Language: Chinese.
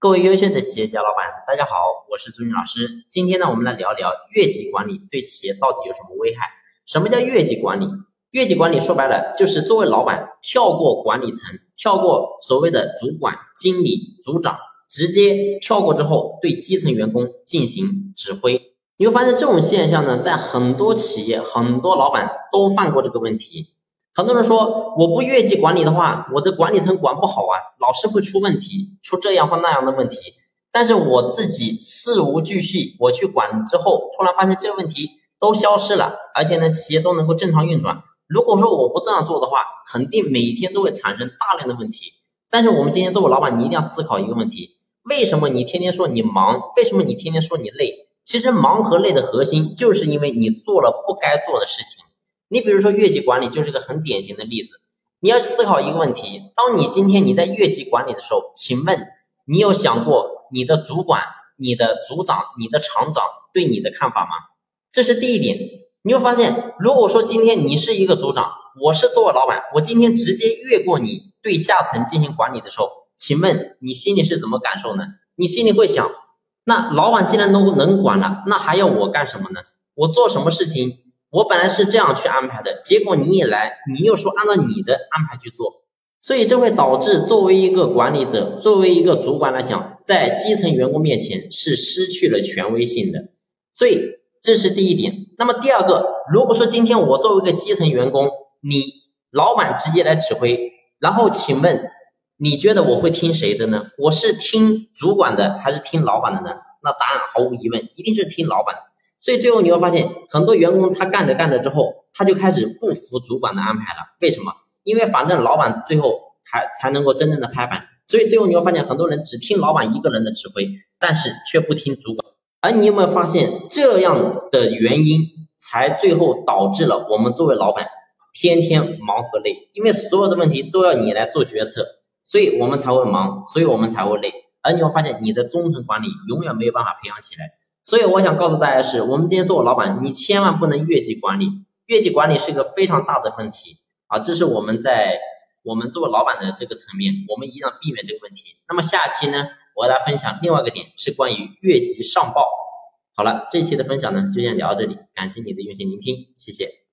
各位优秀的企业家老板，大家好，我是朱军老师。今天呢，我们来聊聊越级管理对企业到底有什么危害？什么叫越级管理？越级管理说白了，就是作为老板跳过管理层，跳过所谓的主管、经理、组长，直接跳过之后对基层员工进行指挥。你会发现这种现象呢，在很多企业、很多老板都犯过这个问题。很多人说，我不越级管理的话，我的管理层管不好啊，老是会出问题，出这样或那样的问题。但是我自己事无巨细，我去管之后，突然发现这个问题都消失了，而且呢，企业都能够正常运转。如果说我不这样做的话，肯定每天都会产生大量的问题。但是我们今天作为老板，你一定要思考一个问题：为什么你天天说你忙？为什么你天天说你累？其实忙和累的核心，就是因为你做了不该做的事情。你比如说越级管理就是一个很典型的例子。你要思考一个问题：当你今天你在越级管理的时候，请问你有想过你的主管、你的组长、你的厂长对你的看法吗？这是第一点。你会发现，如果说今天你是一个组长，我是作为老板，我今天直接越过你对下层进行管理的时候，请问你心里是怎么感受呢？你心里会想：那老板既然都能管了，那还要我干什么呢？我做什么事情？我本来是这样去安排的，结果你一来，你又说按照你的安排去做，所以这会导致作为一个管理者，作为一个主管来讲，在基层员工面前是失去了权威性的。所以这是第一点。那么第二个，如果说今天我作为一个基层员工，你老板直接来指挥，然后请问你觉得我会听谁的呢？我是听主管的还是听老板的呢？那答案毫无疑问，一定是听老板。所以最后你会发现，很多员工他干着干着之后，他就开始不服主管的安排了。为什么？因为反正老板最后还才能够真正的拍板。所以最后你会发现，很多人只听老板一个人的指挥，但是却不听主管。而你有没有发现这样的原因，才最后导致了我们作为老板天天忙和累？因为所有的问题都要你来做决策，所以我们才会忙，所以我们才会累。而你会发现，你的中层管理永远没有办法培养起来。所以我想告诉大家是，我们今天做老板，你千万不能越级管理，越级管理是一个非常大的问题啊！这是我们在我们做老板的这个层面，我们一定要避免这个问题。那么下期呢，我要来分享另外一个点，是关于越级上报。好了，这期的分享呢就先聊到这里，感谢你的用心聆听，谢谢。